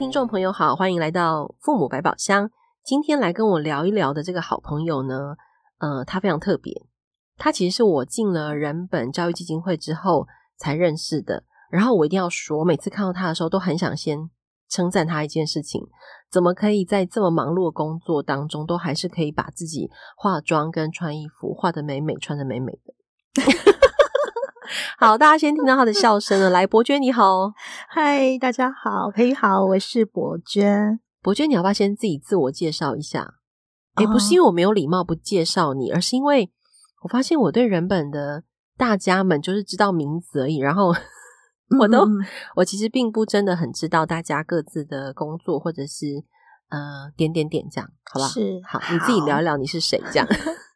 听众朋友好，欢迎来到父母百宝箱。今天来跟我聊一聊的这个好朋友呢，呃，他非常特别。他其实是我进了人本教育基金会之后才认识的。然后我一定要说，我每次看到他的时候，都很想先称赞他一件事情：怎么可以在这么忙碌的工作当中，都还是可以把自己化妆跟穿衣服画得美美，穿得美美的。好，大家先听到他的笑声了。来，博娟你好，嗨，大家好，可以好，我是博娟。博娟，你要不要先自己自我介绍一下？诶、oh. 不是因为我没有礼貌不介绍你，而是因为我发现我对人本的大家们就是知道名字而已，然后。我都，我其实并不真的很知道大家各自的工作，或者是呃点点点这样，好吧？是好，好，你自己聊一聊你是谁这样。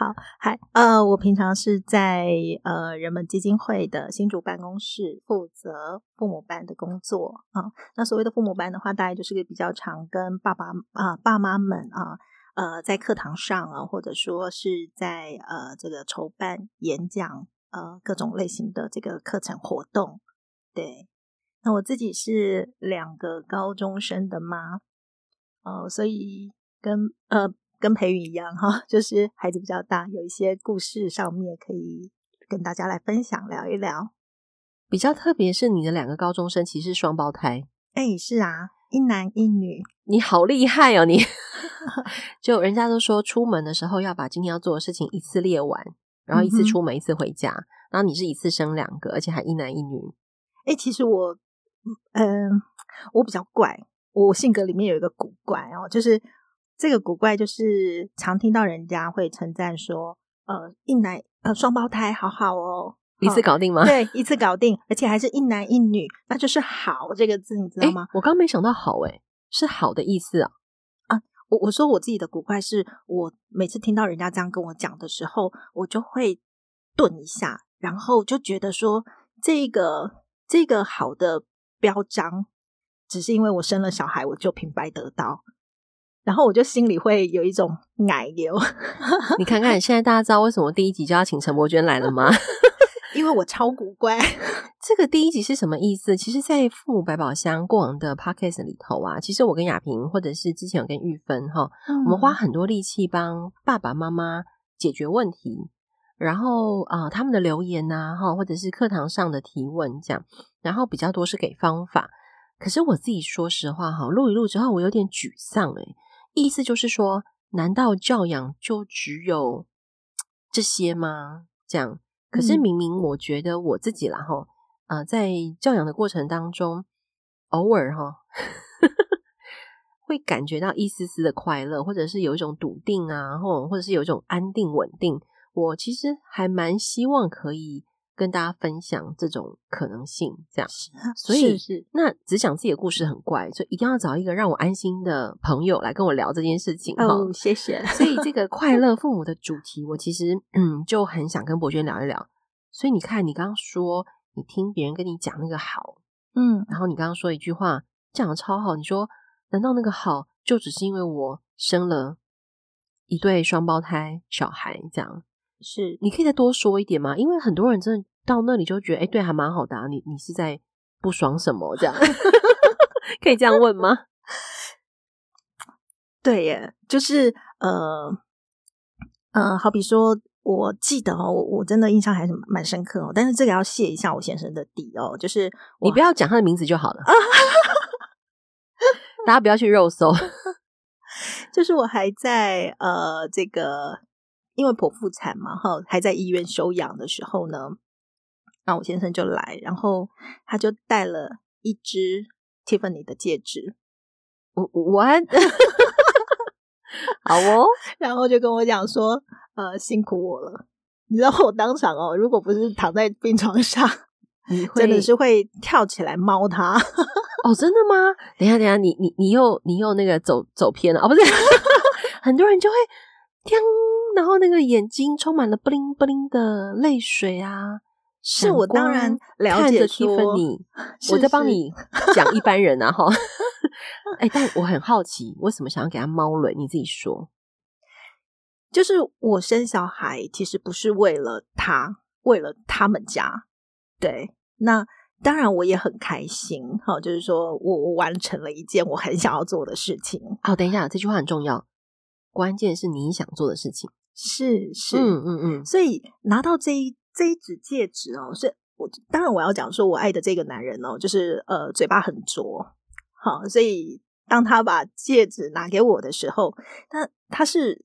好，嗨，呃，我平常是在呃人们基金会的新竹办公室负责父母班的工作啊、那所谓的父母班的话，大概就是个比较常跟爸爸啊、爸妈们啊呃在课堂上啊，或者说是在呃这个筹办演讲呃各种类型的这个课程活动。对，那我自己是两个高中生的妈，哦，所以跟呃跟培育一样哈，就是孩子比较大，有一些故事上面可以跟大家来分享聊一聊。比较特别是你的两个高中生其实是双胞胎，哎，是啊，一男一女，你好厉害哦，你 就人家都说出门的时候要把今天要做的事情一次列完，然后一次出门一次回家，嗯，然后你是一次生两个，而且还一男一女。哎、欸，其实我，嗯、呃，我比较怪，我性格里面有一个古怪哦，就是这个古怪，就是常听到人家会称赞说，呃，一男呃双胞胎好好哦，一次搞定吗？对，一次搞定，而且还是一男一女，那就是好这个字，你知道吗？欸、我刚没想到好，哎，是好的意思啊啊！我我说我自己的古怪是，我每次听到人家这样跟我讲的时候，我就会顿一下，然后就觉得说这个。这个好的标章，只是因为我生了小孩，我就平白得到，然后我就心里会有一种奶油。你看看，现在大家知道为什么第一集就要请陈伯娟来了吗？因为我超古怪。这个第一集是什么意思？其实，在父母百宝箱过往的 podcast 里头啊，其实我跟亚萍，或者是之前有跟玉芬哈、嗯，我们花很多力气帮爸爸妈妈解决问题。然后啊、呃，他们的留言呐、啊，哈，或者是课堂上的提问这样，然后比较多是给方法。可是我自己说实话哈，录一录之后，我有点沮丧诶，意思就是说，难道教养就只有这些吗？这样？可是明明我觉得我自己啦哈，呃，在教养的过程当中，偶尔哈，会感觉到一丝丝的快乐，或者是有一种笃定啊，或或者是有一种安定稳定。我其实还蛮希望可以跟大家分享这种可能性，这样，所以那只讲自己的故事很怪，所以一定要找一个让我安心的朋友来跟我聊这件事情。哦，谢谢。所以这个 快乐父母的主题，我其实嗯就很想跟博娟聊一聊。所以你看，你刚刚说你听别人跟你讲那个好，嗯，然后你刚刚说一句话讲的超好，你说难道那个好就只是因为我生了一对双胞胎小孩这样？是，你可以再多说一点吗？因为很多人真的到那里就觉得，哎、欸，对，还蛮好的啊。你你是在不爽什么这样？可以这样问吗？对耶，就是呃呃，好比说，我记得哦，我我真的印象还是蛮深刻哦。但是这个要谢一下我先生的底哦，就是你不要讲他的名字就好了，大家不要去肉搜。就是我还在呃这个。因为剖腹产嘛，哈，还在医院休养的时候呢，那我先生就来，然后他就带了一只 Tiffany 的戒指。我我 好哦，然后就跟我讲说，呃，辛苦我了。你知道我当场哦，如果不是躺在病床上，你真的是会跳起来猫他。哦，真的吗？等一下，等一下，你你你又你又那个走走偏了哦，不是，很多人就会。天，然后那个眼睛充满了布灵布灵的泪水啊！是我当然了解说，我在帮你讲一般人啊哈。哎、欸，但我很好奇，为什么想要给他猫轮？你自己说。就是我生小孩其实不是为了他，为了他们家。对，那当然我也很开心，哈，就是说我我完成了一件我很想要做的事情。好，等一下，这句话很重要，关键是你想做的事情，是是，嗯嗯嗯，所以拿到这一这一指戒指哦，是我当然我要讲说我爱的这个男人哦，就是呃嘴巴很拙，好，所以当他把戒指拿给我的时候，他他是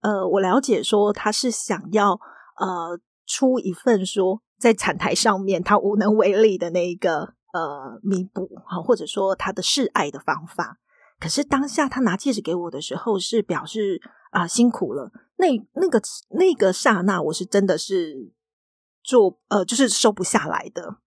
呃我了解说他是想要呃出一份说。在产台上面，他无能为力的那一个呃弥补哈，或者说他的示爱的方法。可是当下他拿戒指给我的时候，是表示啊、呃、辛苦了。那那个那个刹那，我是真的是做呃，就是收不下来的。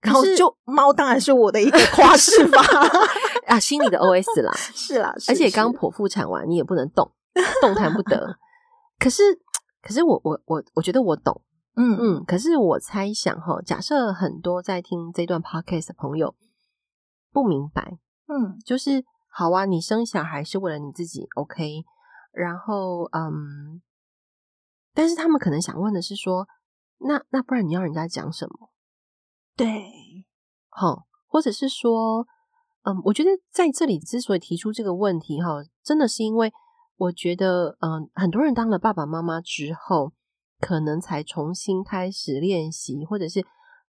然后就猫当然是我的一个 夸饰吧 啊，心里的 OS 啦，是啦，是而且刚剖腹产完，你也不能动，动弹不得。可是可是我我我我觉得我懂。嗯嗯，可是我猜想哈，假设很多在听这段 podcast 的朋友不明白，嗯，就是好啊，你生小孩是为了你自己，OK，然后嗯，但是他们可能想问的是说，那那不然你要人家讲什么？对，好，或者是说，嗯，我觉得在这里之所以提出这个问题哈，真的是因为我觉得，嗯，很多人当了爸爸妈妈之后。可能才重新开始练习，或者是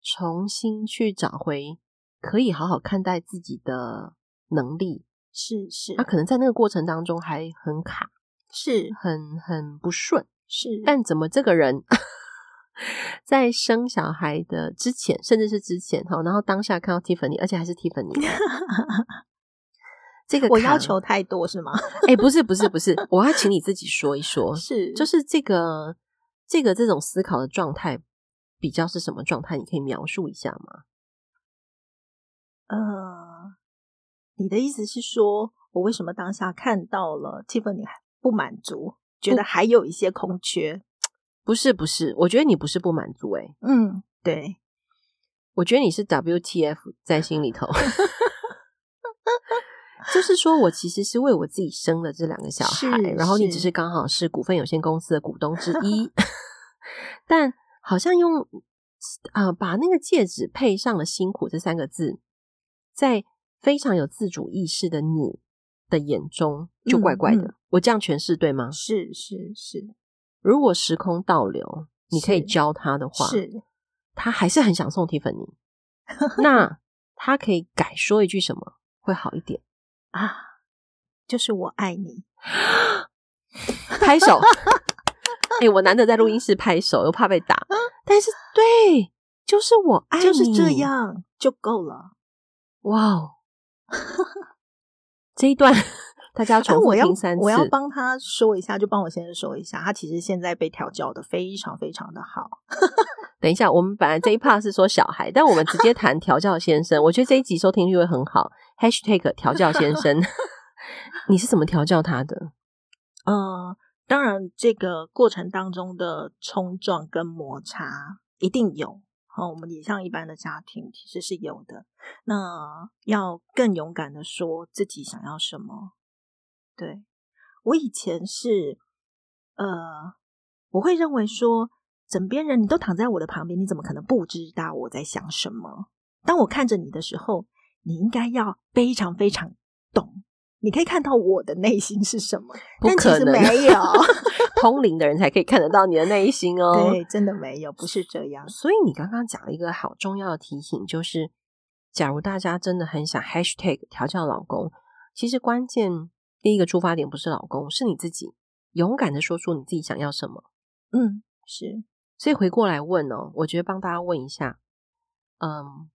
重新去找回可以好好看待自己的能力。是是，他可能在那个过程当中还很卡，是很很不顺。是，但怎么这个人 在生小孩的之前，甚至是之前哈，然后当下看到 Tiffany，而且还是 Tiffany，这个我要求太多是吗？哎、欸，不是不是不是，我要请你自己说一说，是就是这个。这个这种思考的状态比较是什么状态？你可以描述一下吗？呃，你的意思是说我为什么当下看到了 Tiffany 还不满足，觉得还有一些空缺？不是不是，我觉得你不是不满足、欸，哎，嗯，对，我觉得你是 WTF 在心里头，就是说我其实是为我自己生了这两个小孩，然后你只是刚好是股份有限公司的股东之一。但好像用啊、呃，把那个戒指配上了“辛苦”这三个字，在非常有自主意识的你的眼中，就怪怪的。嗯嗯、我这样诠释对吗？是是是。如果时空倒流，你可以教他的话，是他还是很想送 Tiffany，那他可以改说一句什么会好一点啊？就是我爱你，拍手。哎、欸，我难得在录音室拍手，又怕被打。但是，对，就是我爱你，就是这样就够了。哇哦！这一段大家要重复听三次。我要，帮他说一下，就帮我先生说一下，他其实现在被调教的非常非常的好。等一下，我们本来这一 part 是说小孩，但我们直接谈调教先生。我觉得这一集收听率会很好。Hashtag 调教先生，你是怎么调教他的？嗯、呃。当然，这个过程当中的冲撞跟摩擦一定有。好，我们也像一般的家庭，其实是有的。那要更勇敢的说自己想要什么。对，我以前是，呃，我会认为说，枕边人你都躺在我的旁边，你怎么可能不知道我在想什么？当我看着你的时候，你应该要非常非常懂。你可以看到我的内心是什么，但其实没有 通灵的人才可以看得到你的内心哦。对，真的没有，不是这样。所以你刚刚讲了一个好重要的提醒，就是假如大家真的很想 hashtag 调教老公，其实关键第一个出发点不是老公，是你自己，勇敢的说出你自己想要什么。嗯，是。所以回过来问哦，我觉得帮大家问一下，嗯，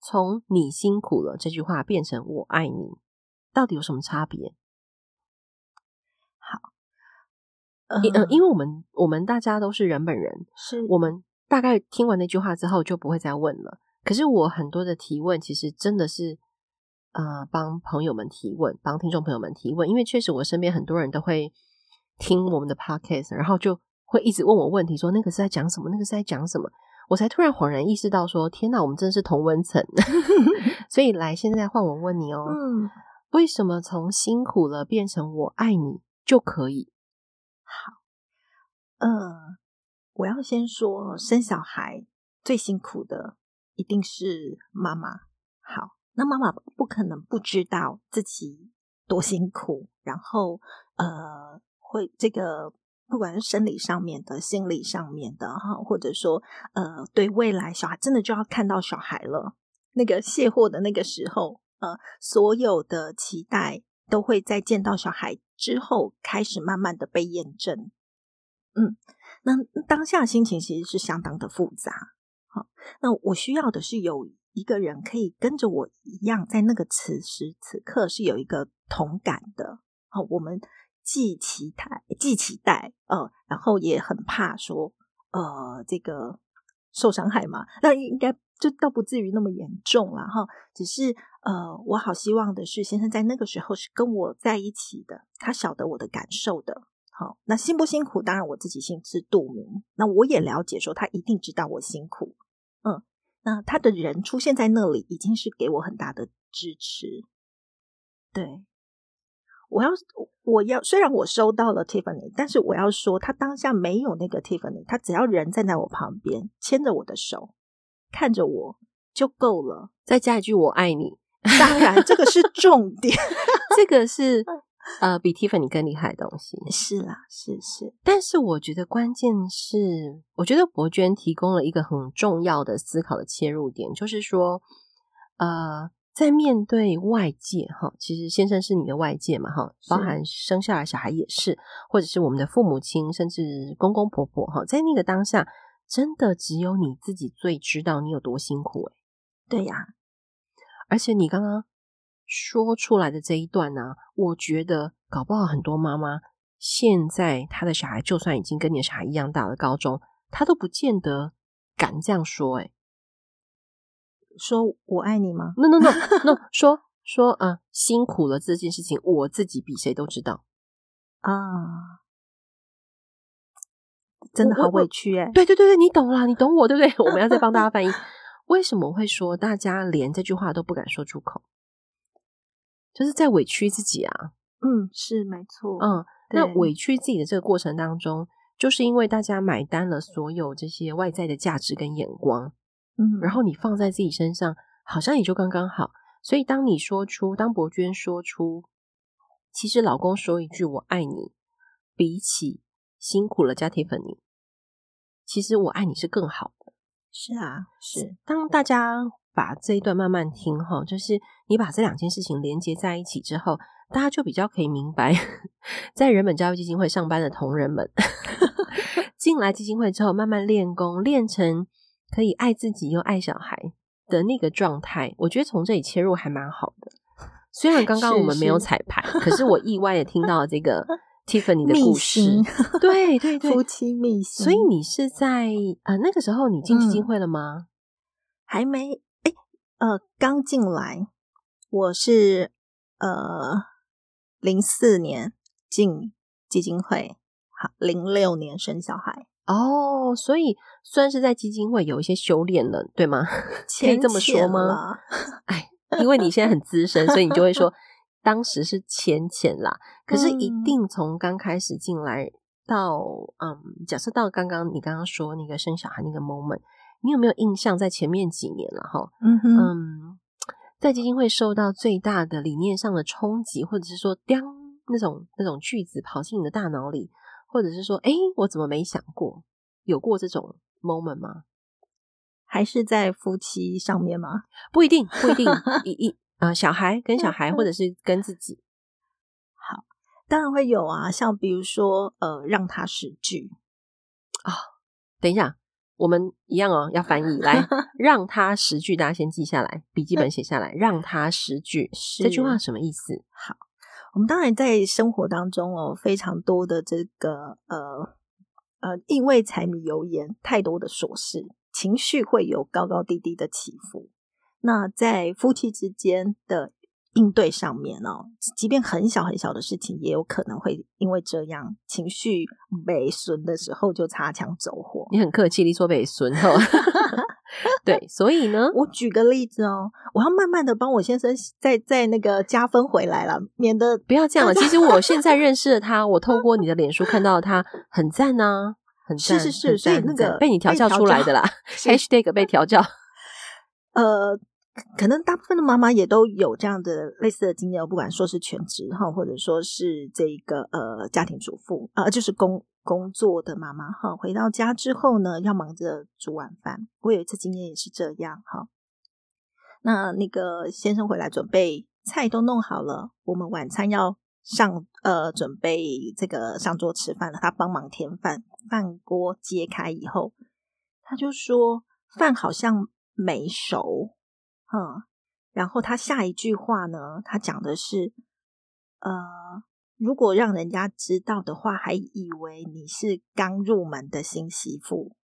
从“你辛苦了”这句话变成“我爱你”。到底有什么差别？好，嗯，因为我们我们大家都是人本人，是我们大概听完那句话之后就不会再问了。可是我很多的提问，其实真的是呃帮朋友们提问，帮听众朋友们提问，因为确实我身边很多人都会听我们的 podcast，然后就会一直问我问题，说那个是在讲什么，那个是在讲什么，我才突然恍然意识到说，天哪，我们真的是同温层。所以来，现在换我问你哦，嗯。为什么从辛苦了变成我爱你就可以？好，嗯、呃，我要先说生小孩最辛苦的一定是妈妈。好，那妈妈不可能不知道自己多辛苦，然后呃，会这个不管是生理上面的、心理上面的哈，或者说呃，对未来小孩真的就要看到小孩了，那个卸货的那个时候，呃，所有的期待都会在见到小孩之后开始慢慢的被验证。嗯，那当下心情其实是相当的复杂。好，那我需要的是有一个人可以跟着我一样，在那个此时此刻是有一个同感的。好，我们既期待，既期待，呃，然后也很怕说，呃，这个受伤害嘛，那应该就倒不至于那么严重了哈。只是，呃，我好希望的是，先生在那个时候是跟我在一起的，他晓得我的感受的。好，那辛不辛苦？当然我自己心知肚明。那我也了解，说他一定知道我辛苦。嗯，那他的人出现在那里，已经是给我很大的支持。对，我要我要，虽然我收到了 Tiffany，但是我要说，他当下没有那个 Tiffany，他只要人站在我旁边，牵着我的手，看着我就够了。再加一句“我爱你”，当然这个是重点，这个是。呃，比 Tiffany 更厉害的东西是啦，是是。但是我觉得关键是，我觉得博娟提供了一个很重要的思考的切入点，就是说，呃，在面对外界哈，其实先生是你的外界嘛哈，包含生下来小孩也是，或者是我们的父母亲，甚至公公婆婆哈，在那个当下，真的只有你自己最知道你有多辛苦诶。对呀，而且你刚刚。说出来的这一段呢、啊，我觉得搞不好很多妈妈现在她的小孩就算已经跟你的小孩一样大了，高中，她都不见得敢这样说。哎，说我爱你吗？No No No No，说说啊，辛苦了这件事情，我自己比谁都知道啊，真的好委屈哎。对对对对，你懂啦，你懂我对不对？我们要再帮大家翻译，为什么会说大家连这句话都不敢说出口？就是在委屈自己啊，嗯，是没错，嗯，那委屈自己的这个过程当中，就是因为大家买单了所有这些外在的价值跟眼光，嗯，然后你放在自己身上，好像也就刚刚好。所以当你说出，当博娟说出，其实老公说一句“我爱你”，比起辛苦了加铁粉你，其实我爱你是更好的。是啊，是当大家。把这一段慢慢听哈，就是你把这两件事情连接在一起之后，大家就比较可以明白，在人本教育基金会上班的同仁们 进来基金会之后，慢慢练功，练成可以爱自己又爱小孩的那个状态。我觉得从这里切入还蛮好的。虽然刚刚我们没有彩排，是是可是我意外的听到了这个 Tiffany 的故事，对对对，夫妻秘辛。所以你是在呃那个时候你进基金会了吗？嗯、还没。哎呃，刚进来，我是呃零四年进基金会，好，零六年生小孩哦，所以算是在基金会有一些修炼了，对吗？可以这么说吗？哎，因为你现在很资深，所以你就会说当时是浅浅啦。可是一定从刚开始进来到嗯，假设到刚刚你刚刚说那个生小孩那个 moment。你有没有印象，在前面几年了哈？嗯哼嗯，在基金会受到最大的理念上的冲击，或者是说，当那种那种句子跑进你的大脑里，或者是说，哎，我怎么没想过？有过这种 moment 吗？还是在夫妻上面吗？不一定，不一定。一一呃，小孩跟小孩，或者是跟自己。好，当然会有啊，像比如说，呃，让他十句啊、哦。等一下。我们一样哦，要翻译来，让他十句，大家先记下来，笔记本写下来。让他十句，这句话什么意思？好，我们当然在生活当中哦，非常多的这个呃呃，因为柴米油盐太多的琐事，情绪会有高高低低的起伏。那在夫妻之间的。应对上面哦，即便很小很小的事情，也有可能会因为这样情绪被损的时候就擦枪走火。你很客气，你说被损哦。对，所以呢，我举个例子哦，我要慢慢的帮我先生再再那个加分回来了，免得不要这样了。其实我现在认识了他，我透 过你的脸书看到他很赞啊，很赞，是是是，所以那个被你调教出来的啦，Hashtag 被调教。呃，可能大部分的妈妈也都有这样的类似的经验，不管说是全职哈，或者说是这个呃家庭主妇啊、就是工工作的妈妈哈，回到家之后呢，要忙着煮晚饭。我有一次经验也是这样哈。那那个先生回来准备菜都弄好了，我们晚餐要上呃准备这个上桌吃饭了，他帮忙添饭，饭锅揭开以后，他就说饭好像没熟，嗯，然后他下一句话呢，他讲的是呃，如果让人家知道的话，还以为你是刚入门的新媳妇。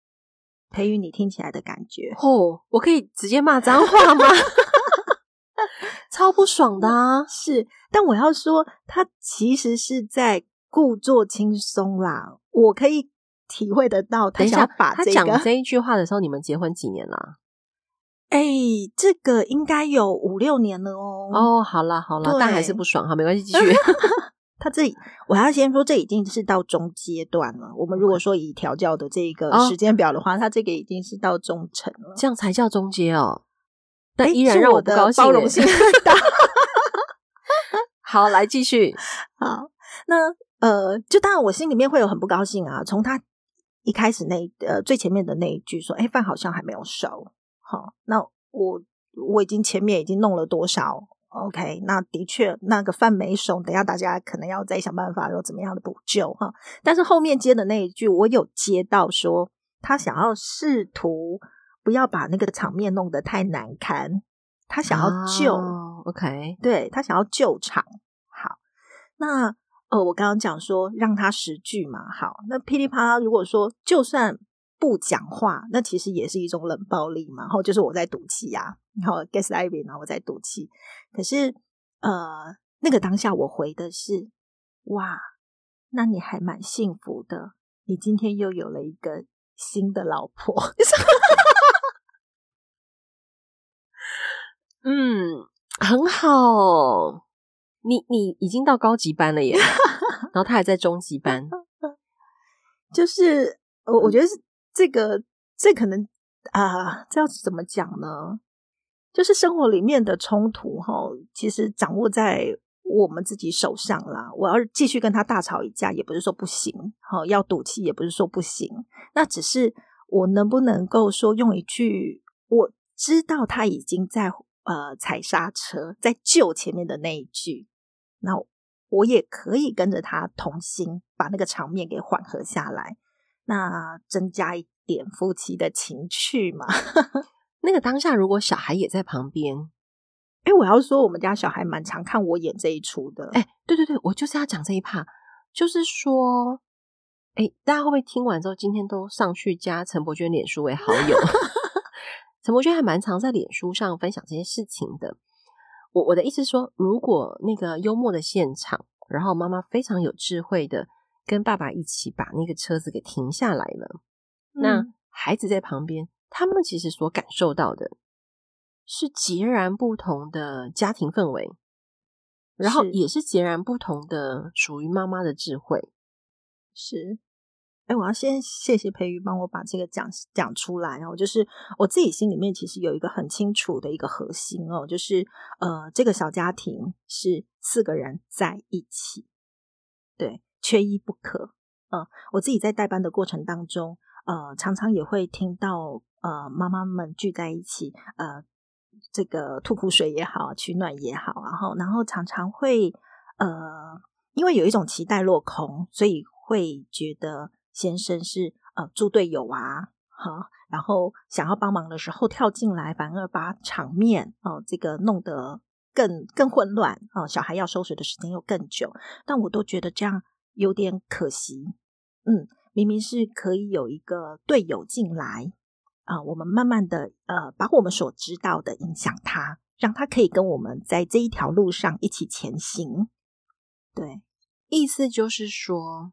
培育，你听起来的感觉？哦，我可以直接骂脏话吗？超不爽的啊！是，但我要说，他其实是在故作轻松啦。我可以体会得到，他想要把这个，他讲这一句话的时候，你们结婚几年了？哎，这个应该有五六年了哦。哦，好啦好啦，但还是不爽哈，没关系，继续。他这里，我要先说，这已经是到中阶段了。我们如果说以调教的这个时间表的话，他这个已经是到中层了，这样才叫中阶哦。但依然让我不高兴，包容性 大。好，来继续。好，那呃，就当然我心里面会有很不高兴啊。从他一开始那呃最前面的那一句说：“哎，饭好像还没有熟。”好，那我我已经前面已经弄了多少？OK，那的确那个饭没熟，等一下大家可能要再想办法有怎么样的补救哈。但是后面接的那一句，我有接到说他想要试图不要把那个场面弄得太难堪，他想要救、哦、OK，对，他想要救场。好，那呃我刚刚讲说让他十句嘛，好，那噼里啪啦，如果说就算。不讲话，那其实也是一种冷暴力嘛。然后就是我在赌气呀，然后 gaslighting 然后我在赌气。可是呃，那个当下我回的是哇，那你还蛮幸福的，你今天又有了一个新的老婆。嗯，很好。你你已经到高级班了耶，然后他还在中级班，就是我我觉得是。这个这可能啊，这要怎么讲呢？就是生活里面的冲突哈，其实掌握在我们自己手上啦。我要继续跟他大吵一架，也不是说不行；哈，要赌气，也不是说不行。那只是我能不能够说用一句，我知道他已经在呃踩刹车，在救前面的那一句，那我也可以跟着他同心，把那个场面给缓和下来。那增加一点夫妻的情趣嘛？那个当下，如果小孩也在旁边，哎，我要说，我们家小孩蛮常看我演这一出的。哎，对对对，我就是要讲这一趴，就是说，哎，大家会不会听完之后，今天都上去加陈伯娟脸书为好友？陈伯娟还蛮常在脸书上分享这些事情的。我我的意思是说，如果那个幽默的现场，然后妈妈非常有智慧的。跟爸爸一起把那个车子给停下来了。嗯、那孩子在旁边，他们其实所感受到的是截然不同的家庭氛围，然后也是截然不同的属于妈妈的智慧。是，哎，我要先谢谢培瑜帮我把这个讲讲出来哦。就是我自己心里面其实有一个很清楚的一个核心哦，就是呃，这个小家庭是四个人在一起，对。缺一不可。嗯，我自己在带班的过程当中，呃，常常也会听到呃妈妈们聚在一起，呃，这个吐苦水也好，取暖也好，然后然后常常会呃，因为有一种期待落空，所以会觉得先生是呃猪队友啊，哈，然后想要帮忙的时候跳进来，反而把场面哦、这个弄得更更混乱啊、呃，小孩要收拾的时间又更久，但我都觉得这样。有点可惜，嗯，明明是可以有一个队友进来啊、呃，我们慢慢的呃，把我们所知道的影响他，让他可以跟我们在这一条路上一起前行。对，意思就是说，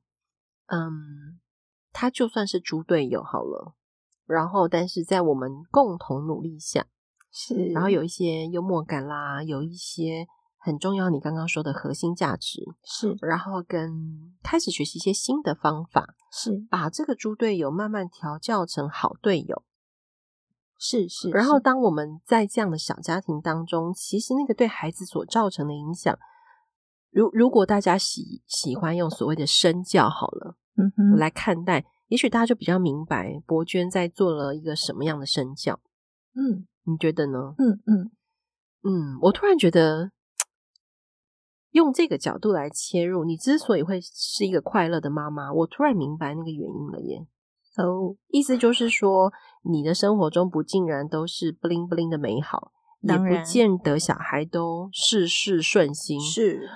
嗯，他就算是猪队友好了，然后但是在我们共同努力下，是，然后有一些幽默感啦，有一些。很重要，你刚刚说的核心价值是，然后跟开始学习一些新的方法，是把这个猪队友慢慢调教成好队友。是是。然后，当我们在这样的小家庭当中，其实那个对孩子所造成的影响，如如果大家喜喜欢用所谓的身教好了，嗯哼，来看待，也许大家就比较明白博娟在做了一个什么样的身教。嗯，你觉得呢？嗯嗯嗯，我突然觉得。用这个角度来切入，你之所以会是一个快乐的妈妈，我突然明白那个原因了耶。哦，oh, 意思就是说，你的生活中不尽然都是 bling bling 的美好，也不见得小孩都事事顺心，是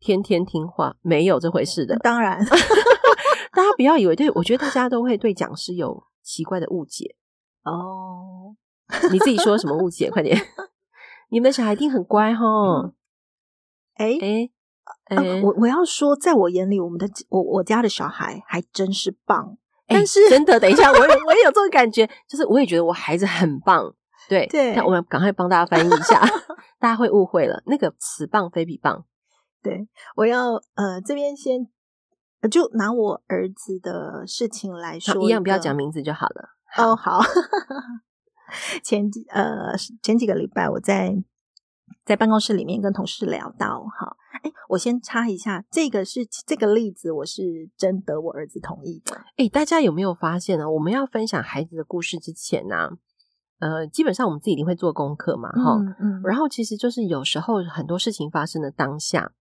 天天听话，没有这回事的。当然，大家不要以为对，我觉得大家都会对讲师有奇怪的误解。哦，oh. 你自己说什么误解？快点，你们的小孩一定很乖哈。嗯哎哎哎！我我要说，在我眼里，我们的我我家的小孩还真是棒。但是真的，等一下，我也 我也有这种感觉，就是我也觉得我孩子很棒。对对，那我们赶快帮大家翻译一下，大家会误会了。那个此棒非彼棒。对，我要呃这边先就拿我儿子的事情来说，一样不要讲名字就好了。哦，好。前几呃前几个礼拜我在。在办公室里面跟同事聊到，哈，哎，我先插一下，这个是这个例子，我是征得我儿子同意的。哎，大家有没有发现呢？我们要分享孩子的故事之前呢，呃，基本上我们自己一定会做功课嘛，哈，嗯，嗯，然后其实就是有时候很多事情发生的当下，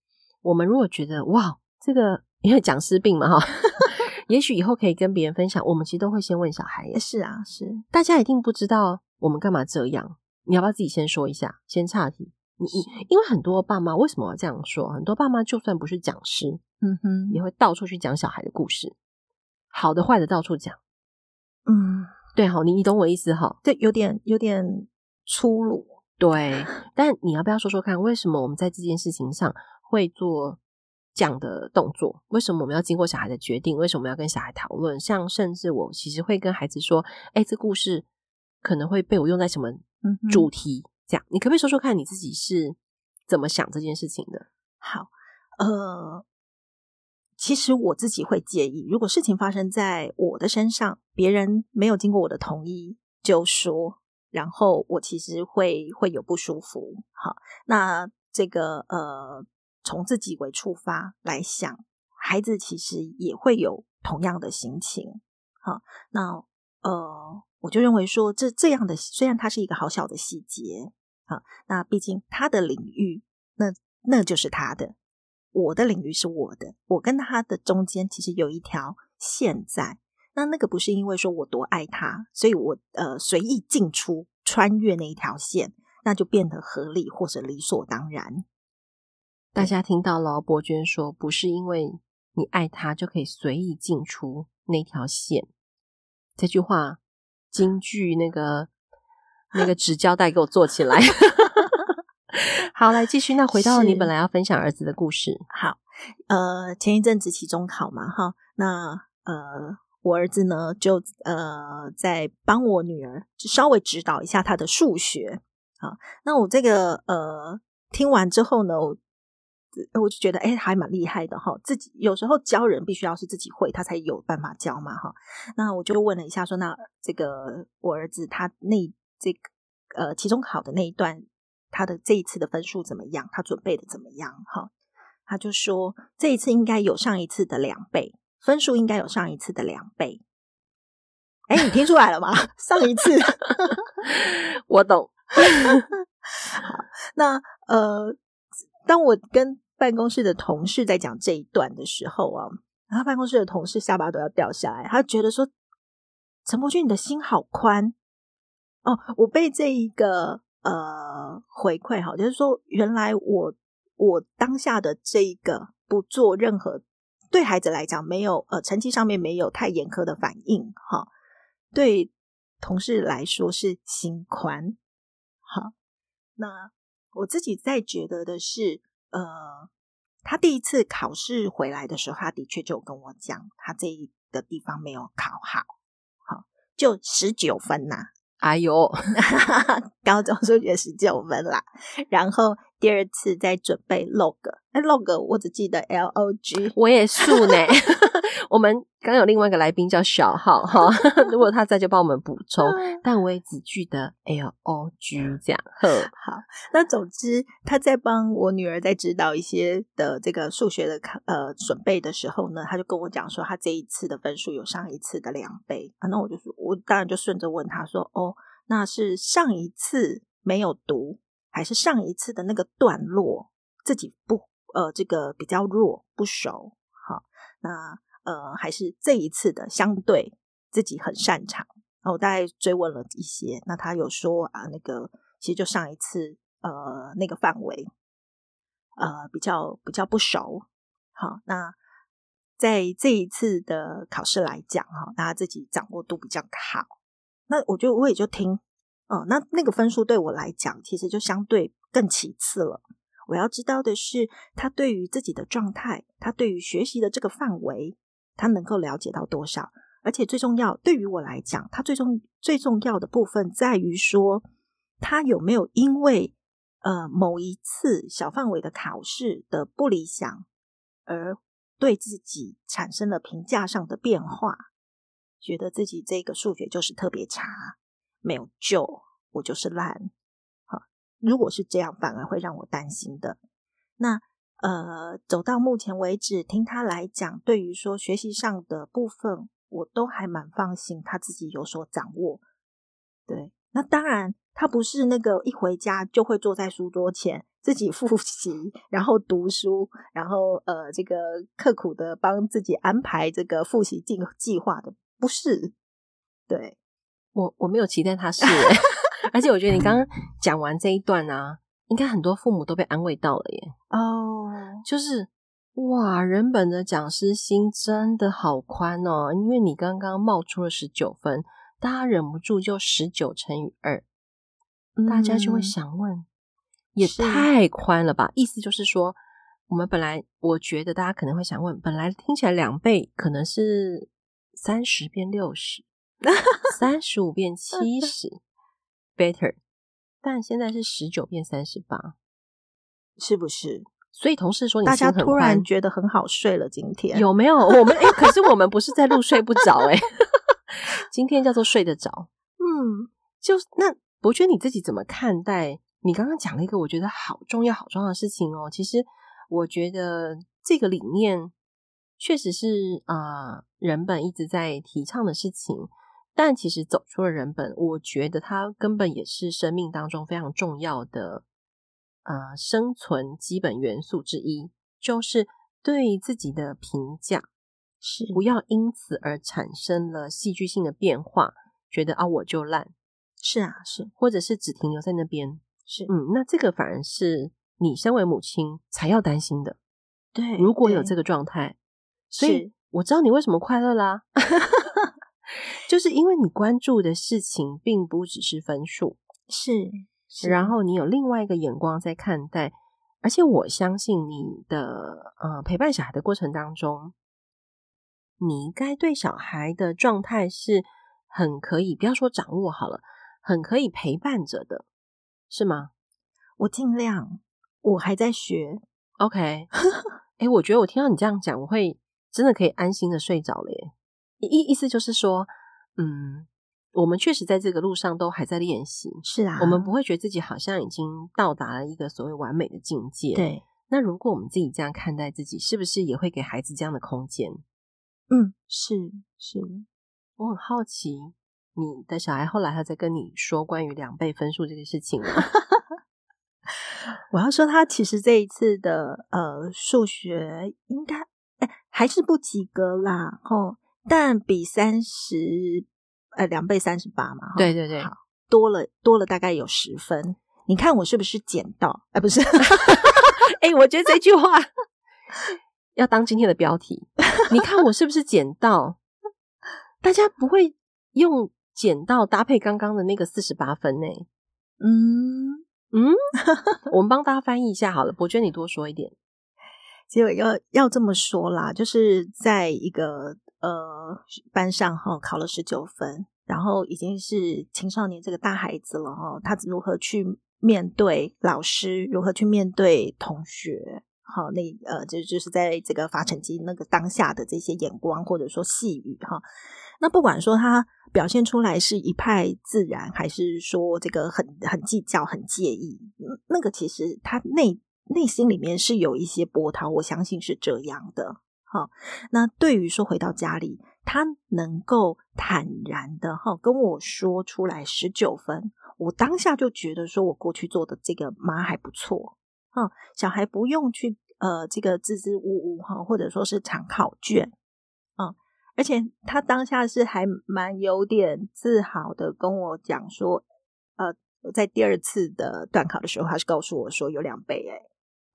我们如果觉得哇，这个因为讲师病嘛，哈，也许以后可以跟别人分享，我们其实都会先问小孩，是啊，是，大家一定不知道我们干嘛这样，你要不要自己先说一下，先岔题。你你，因为很多爸妈为什么要这样说？很多爸妈就算不是讲师，嗯哼，也会到处去讲小孩的故事，好的坏的到处讲。嗯，对，好，你你懂我意思哈？这有点有点粗鲁。对，但你要不要说说看，为什么我们在这件事情上会做这样的动作？为什么我们要经过小孩的决定？为什么要跟小孩讨论？像甚至我其实会跟孩子说：“哎，这故事可能会被我用在什么主题？”这样，你可不可以说说看你自己是怎么想这件事情的？好，呃，其实我自己会介意，如果事情发生在我的身上，别人没有经过我的同意就说，然后我其实会会有不舒服。好，那这个呃，从自己为出发来想，孩子其实也会有同样的心情。好，那呃。我就认为说，这这样的虽然它是一个好小的细节啊，那毕竟他的领域，那那就是他的，我的领域是我的，我跟他的中间其实有一条线在，那那个不是因为说我多爱他，所以我呃随意进出穿越那一条线，那就变得合理或者理所当然。大家听到了，柏娟说，不是因为你爱他就可以随意进出那条线，这句话。京剧那个那个纸胶带给我做起来，好，来继续。那回到你本来要分享儿子的故事。好，呃，前一阵子期中考嘛，哈，那呃，我儿子呢就呃在帮我女儿就稍微指导一下他的数学。好，那我这个呃听完之后呢，我。我就觉得，哎，还蛮厉害的哈。自己有时候教人，必须要是自己会，他才有办法教嘛哈。那我就问了一下，说，那这个我儿子他那这个呃期中考的那一段，他的这一次的分数怎么样？他准备的怎么样？哈，他就说这一次应该有上一次的两倍，分数应该有上一次的两倍。哎，你听出来了吗？上一次，我懂。好，那呃，当我跟办公室的同事在讲这一段的时候啊，然后办公室的同事下巴都要掉下来，他觉得说：“陈柏娟，你的心好宽哦！”我被这一个呃回馈哈，就是说，原来我我当下的这一个不做任何对孩子来讲没有呃成绩上面没有太严苛的反应哈，对同事来说是心宽。好，那我自己在觉得的是。呃，他第一次考试回来的时候，他的确就跟我讲，他这一个地方没有考好，好，就十九分呐、啊。哎呦，高中数学十九分啦。然后第二次再准备 log，哎，log 我只记得 log，我也数呢，我们刚有另外一个来宾叫小浩哈，如果他在就帮我们补充。但我也只记得 L O G 这样。好，那总之他在帮我女儿在指导一些的这个数学的考呃准备的时候呢，他就跟我讲说，他这一次的分数有上一次的两倍啊。那我就说，我当然就顺着问他说，哦，那是上一次没有读，还是上一次的那个段落自己不呃这个比较弱不熟？好，那。呃，还是这一次的相对自己很擅长。然后我大概追问了一些，那他有说啊，那个其实就上一次呃那个范围呃比较比较不熟。好，那在这一次的考试来讲哈，大家自己掌握度比较好。那我就我也就听，哦、呃，那那个分数对我来讲，其实就相对更其次了。我要知道的是，他对于自己的状态，他对于学习的这个范围。他能够了解到多少？而且最重要，对于我来讲，他最重最重要的部分在于说，他有没有因为呃某一次小范围的考试的不理想，而对自己产生了评价上的变化，觉得自己这个数学就是特别差，没有救，我就是烂。好，如果是这样，反而会让我担心的。那。呃，走到目前为止，听他来讲，对于说学习上的部分，我都还蛮放心，他自己有所掌握。对，那当然，他不是那个一回家就会坐在书桌前自己复 习，然后读书，然后呃，这个刻苦的帮自己安排这个复习计计划的，不是。对，我我没有期待他是，而且我觉得你刚刚讲完这一段啊。应该很多父母都被安慰到了耶！哦，就是哇，人本的讲师心真的好宽哦，因为你刚刚冒出了十九分，大家忍不住就十九乘以二，嗯，大家就会想问，也太宽了吧？意思就是说，我们本来我觉得大家可能会想问，本来听起来两倍可能是三十变六十，三十五变七十，better。但现在是十九变三十八，是不是？所以同事说你大家突然觉得很好睡了。今天有没有？我们哎、欸，可是我们不是在录睡不着哎。今天叫做睡得着。嗯，就那伯爵你自己怎么看待？你刚刚讲了一个我觉得好重要、好重要的事情哦。其实我觉得这个理念确实是啊、呃，人本一直在提倡的事情。但其实走出了人本，我觉得它根本也是生命当中非常重要的，呃，生存基本元素之一，就是对自己的评价。是。不要因此而产生了戏剧性的变化，觉得啊我就烂，是啊是，或者是只停留在那边，是。嗯，那这个反而是你身为母亲才要担心的，对，如果有这个状态，所以我知道你为什么快乐啦。就是因为你关注的事情并不只是分数，是，是，然后你有另外一个眼光在看待，而且我相信你的呃陪伴小孩的过程当中，你应该对小孩的状态是很可以，不要说掌握好了，很可以陪伴着的，是吗？我尽量，我还在学。OK，哎、欸，我觉得我听到你这样讲，我会真的可以安心的睡着了耶。意意思就是说，嗯，我们确实在这个路上都还在练习，是啊，我们不会觉得自己好像已经到达了一个所谓完美的境界。对，那如果我们自己这样看待自己，是不是也会给孩子这样的空间？嗯，是是，我很好奇，你的小孩后来他在跟你说关于两倍分数这个事情吗？我要说，他其实这一次的呃数学应该哎还是不及格啦，吼。但比三十，呃，两倍三十八嘛，对对对，好，多了多了大概有十分。你看我是不是捡到？哎，不是，哎，我觉得这句话 要当今天的标题。你看我是不是捡到？大家不会用捡到搭配刚刚的那个四十八分呢？嗯嗯，我们帮大家翻译一下好了。伯娟你多说一点。结果要要这么说啦，就是在一个。呃，班上哈考了十九分，然后已经是青少年这个大孩子了哈，他如何去面对老师，如何去面对同学，好，那呃，就就是在这个发成绩那个当下的这些眼光或者说细语哈，那不管说他表现出来是一派自然，还是说这个很很计较、很介意，那个其实他内内心里面是有一些波涛，我相信是这样的。好，那对于说回到家里，他能够坦然的哈跟我说出来十九分，我当下就觉得说我过去做的这个妈还不错。嗯，小孩不用去呃，这个支支吾吾哈，或者说是抢考卷，嗯，而且他当下是还蛮有点自豪的跟我讲说，呃，在第二次的段考的时候，他是告诉我说有两倍，哎，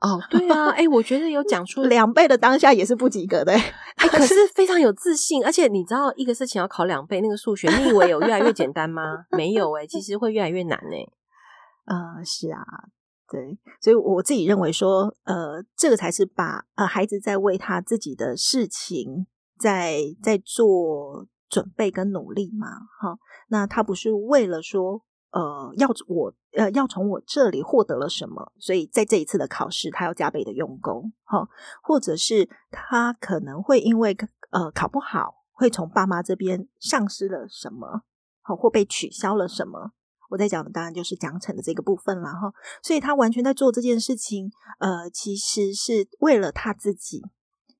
哦，对啊，哎，我觉得有讲出两倍的当下也是不及格的，哎，可是非常有自信，而且你知道一个事情要考两倍，那个数学你以为有越来越简单吗？没有，哎，其实会越来越难，哎，呃，是啊。对，所以我自己认为说，呃，这个才是把呃孩子在为他自己的事情在在做准备跟努力嘛，哈。那他不是为了说，呃，要我呃要从我这里获得了什么，所以在这一次的考试他要加倍的用功，哈，或者是他可能会因为呃考不好，会从爸妈这边丧失了什么，好，或被取消了什么。我在讲的当然就是奖惩的这个部分了哈，所以他完全在做这件事情，呃，其实是为了他自己。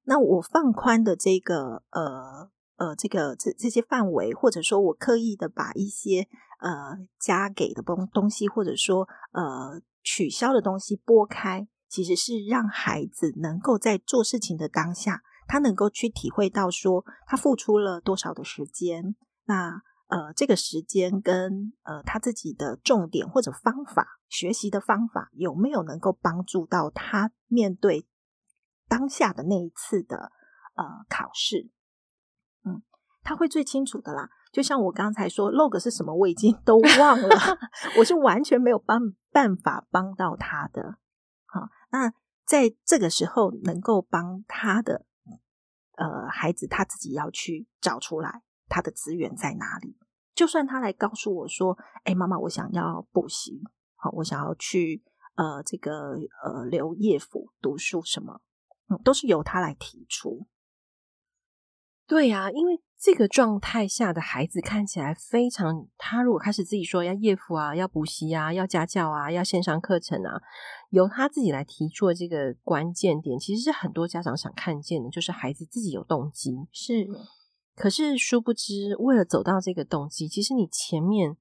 那我放宽的这个呃呃这个这这些范围，或者说我刻意的把一些呃加给的东东西，或者说呃取消的东西拨开，其实是让孩子能够在做事情的当下，他能够去体会到说他付出了多少的时间。那呃，这个时间跟呃他自己的重点或者方法学习的方法有没有能够帮助到他面对当下的那一次的呃考试？他会最清楚的啦。就像我刚才说，log 是什么，我已经 都忘了，我是完全没有办办法帮到他的。好，那在这个时候能够帮他的呃孩子，他自己要去找出来。他的资源在哪里？就算他来告诉我说：“哎，妈妈，我想要补习，好，我想要去呃这个呃留夜府读书什么，嗯，都是由他来提出。”对呀，因为这个状态下的孩子看起来非常，他如果开始自己说要夜辅啊，要补习啊，要家教啊，要线上课程啊，由他自己来提出的这个关键点，其实是很多家长想看见的，就是孩子自己有动机，是。可是殊不知，为了走到这个动机，其实你前面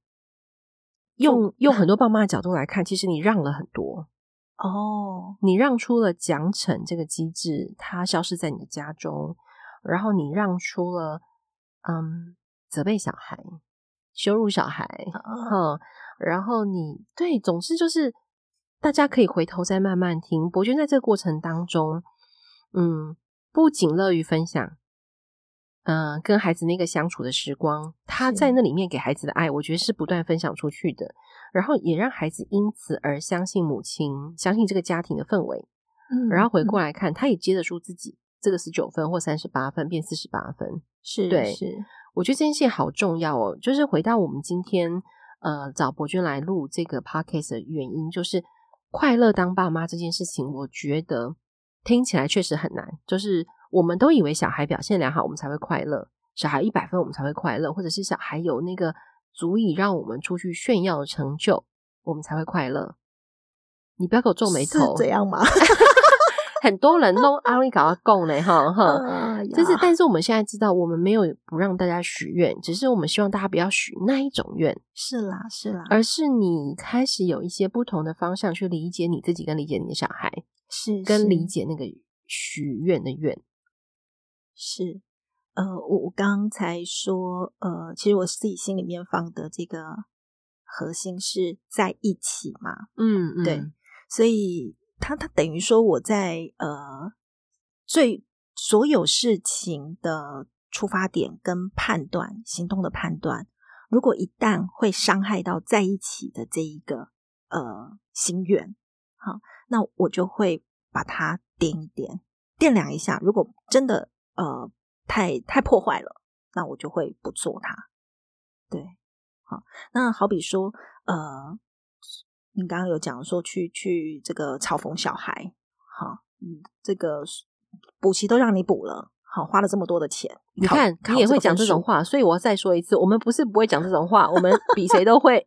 用 用很多爸妈的角度来看，其实你让了很多。哦，你让出了奖惩这个机制，它消失在你的家中，然后你让出了嗯责备小孩、羞辱小孩，哈、哦，然后你对，总之就是大家可以回头再慢慢听。伯娟在这个过程当中，嗯，不仅乐于分享。嗯、呃，跟孩子那个相处的时光，他在那里面给孩子的爱，我觉得是不断分享出去的，然后也让孩子因此而相信母亲，相信这个家庭的氛围。嗯，然后回过来看，嗯、他也接得住自己这个十九分或三十八分变四十八分，是对，是。我觉得这件事好重要哦。就是回到我们今天呃找博君来录这个 podcast 的原因，就是快乐当爸妈这件事情，我觉得听起来确实很难，就是。我们都以为小孩表现良好，我们才会快乐；小孩一百分，我们才会快乐；或者是小孩有那个足以让我们出去炫耀的成就，我们才会快乐。你不要给我皱眉头，是这样吗？很多人都 阿里搞到够呢，哈哈。就是，但是我们现在知道，我们没有不让大家许愿，只是我们希望大家不要许那一种愿。是啦，是啦，而是你开始有一些不同的方向去理解你自己，跟理解你的小孩，是跟理解那个许愿的愿。是，呃，我我刚才说，呃，其实我自己心里面放的这个核心是在一起嘛，嗯嗯，对，所以他他等于说我在呃最所有事情的出发点跟判断行动的判断，如果一旦会伤害到在一起的这一个呃心愿，好，那我就会把它点一点，掂量一下，如果真的。呃，太太破坏了，那我就会不做它。对，好，那好比说，呃，你刚刚有讲说去去这个嘲讽小孩，好，嗯，这个补习都让你补了，好花了这么多的钱，你看你也会讲这种话，所以我再说一次，我们不是不会讲这种话，我们 比谁都会，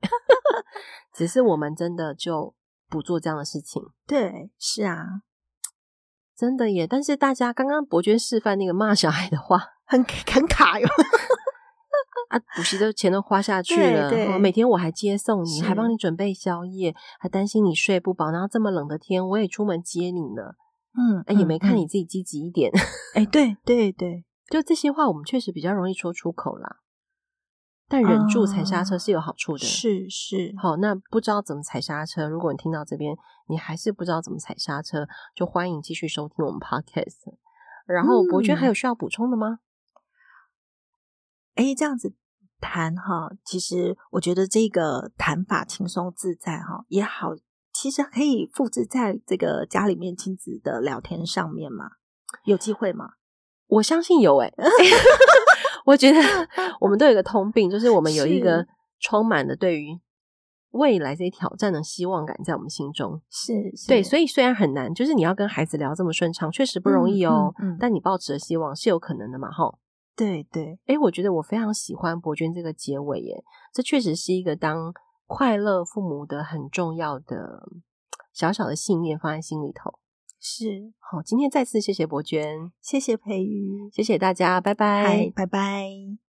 只是我们真的就不做这样的事情。对，是啊，真的耶。但是大家刚刚伯爵示范那个骂小孩的话，很很卡哟。啊，补习的钱都花下去了，对对，每天我还接送你，还帮你准备宵夜，还担心你睡不饱，然后这么冷的天，我也出门接你呢，嗯，哎、欸，也没看你自己积极一点，哎、嗯嗯欸，对对对，就这些话，我们确实比较容易说出口啦。但忍住踩刹车是有好处的，是。是好，那不知道怎么踩刹车，如果你听到这边，你还是不知道怎么踩刹车，就欢迎继续收听我们 Podcast。然后博君还有需要补充的吗？哎、这样子。谈哈，其实我觉得这个谈法轻松自在哈，也好，其实可以复制在这个家里面亲子的聊天上面嘛，有机会吗？我相信有哎、欸、我觉得 我们都有一个通病，就是我们有一个充满了对于未来这些挑战的希望感在我们心中，是，是对，所以虽然很难，就是你要跟孩子聊这么顺畅，确实不容易哦，嗯嗯嗯、但你抱持的希望是有可能的嘛，哈。对对，哎，我觉得我非常喜欢博娟这个结尾耶，这确实是一个当快乐父母的很重要的小小的信念，放在心里头。是，好，今天再次谢谢博娟，谢谢培瑜，谢谢大家，拜拜，拜拜。